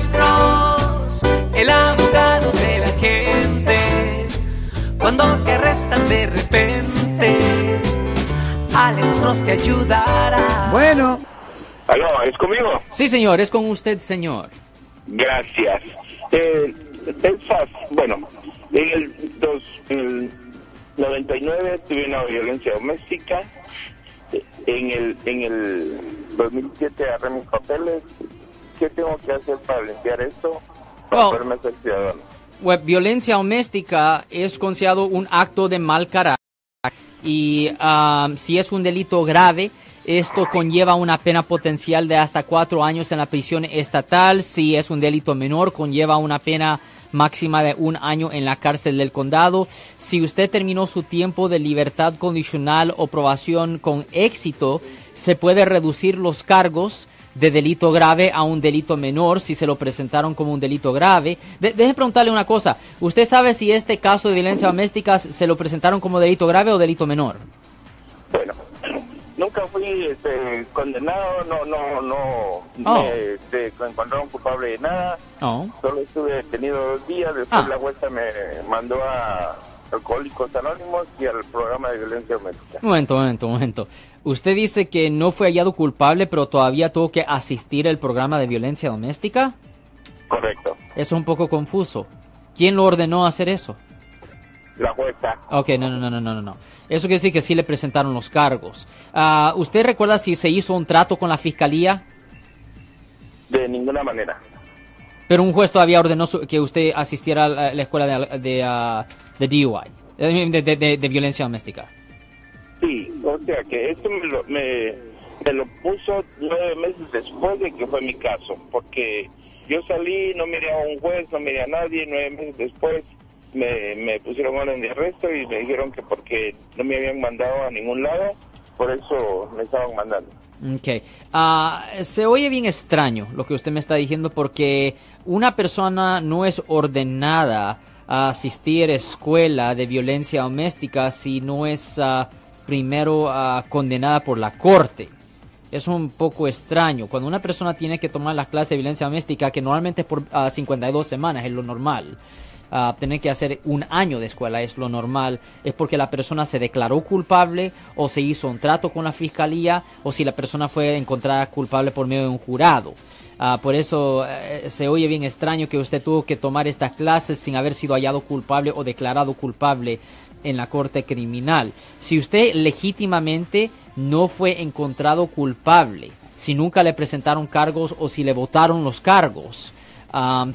Alex Cross, el abogado de la gente. Cuando te arrestan de repente, Alex Cross te ayudará. Bueno, Aló, ¿es conmigo? Sí, señor, es con usted, señor. Gracias. Eh, Texas, bueno, en el, dos, el 99 tuve una violencia doméstica. En el, en el 2007 agarré mis papeles. ¿Qué tengo que hacer para limpiar esto? Para Oh. poderme ser ciudadano. Violencia doméstica es considerado un acto de mal carácter y ah, si es un delito grave, esto conlleva una pena potencial de hasta cuatro años en la prisión estatal. Si es un delito menor, conlleva una pena máxima de un año en la cárcel del condado. Si usted terminó su tiempo de libertad condicional o probación con éxito, se puede reducir los cargos de delito grave a un delito menor si se lo presentaron como un delito grave. De- deje preguntarle una cosa. ¿Usted sabe si este caso de violencia doméstica se lo presentaron como delito grave o delito menor? Bueno, nunca fui este, condenado, no, no, no, Oh. me este, encontraron culpable de nada. No. Solo estuve detenido dos días, después Ah. la jueza me mandó a Alcohólicos Anónimos y al programa de violencia doméstica. Momento, momento, momento. Usted dice que no fue hallado culpable, pero todavía tuvo que asistir al programa de violencia doméstica. Correcto. Es un poco confuso. ¿Quién lo ordenó hacer eso? La jueza, Ok, no, no, no, no, no, no. Eso quiere decir que sí le presentaron los cargos. Ah, ¿Usted recuerda si se hizo un trato con la fiscalía? de ninguna manera. Pero un juez todavía ordenó que usted asistiera a la, la escuela de, de, ah, DUI, eh, de- de- de violencia doméstica. Sí, o sea que esto me lo, me, me lo puso nueve meses después de que fue mi caso, porque yo salí, no miré a un juez, no miré a nadie, nueve meses después me, me pusieron orden de arresto y me dijeron que porque no me habían mandado a ningún lado, por eso me estaban mandando. Ok. Ah, se oye bien extraño lo que usted me está diciendo porque una persona no es ordenada a asistir a escuela de violencia doméstica si no es ah, primero ah, condenada por la corte. Es un poco extraño. Cuando una persona tiene que tomar las clases de violencia doméstica, que normalmente es por ah, 52 semanas, es lo normal. Tener que hacer un año de escuela es lo normal, es porque la persona se declaró culpable o se hizo un trato con la fiscalía o si la persona fue encontrada culpable por medio de un jurado. Ah, por eso eh, se oye bien extraño que usted tuvo que tomar estas clases sin haber sido hallado culpable o declarado culpable en la corte criminal. Si usted legítimamente no fue encontrado culpable, si nunca le presentaron cargos o si le votaron los cargos,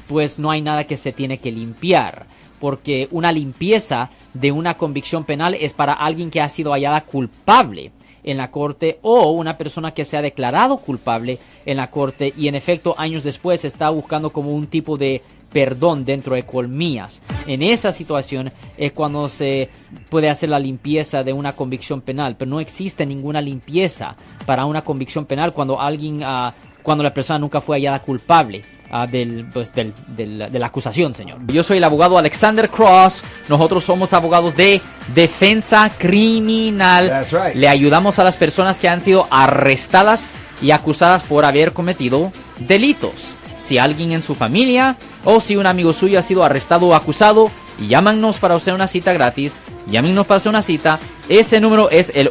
pues no hay nada que se tiene que limpiar. Porque una limpieza de una convicción penal es para alguien que ha sido hallada culpable en la corte o una persona que se ha declarado culpable en la corte y en efecto años después está buscando como un tipo de perdón dentro de colmillas. En esa situación es cuando se puede hacer la limpieza de una convicción penal, pero no existe ninguna limpieza para una convicción penal cuando alguien, ah, cuando la persona nunca fue hallada culpable. ah, del, pues, del- del- de la acusación, señor. Yo soy el abogado Alexander Cross. Nosotros somos abogados de defensa criminal. Right. Le ayudamos a las personas que han sido arrestadas y acusadas por haber cometido delitos. Si alguien en su familia o si un amigo suyo ha sido arrestado o acusado, llámanos para hacer una cita gratis. Llámenos para hacer una cita. Ese número es el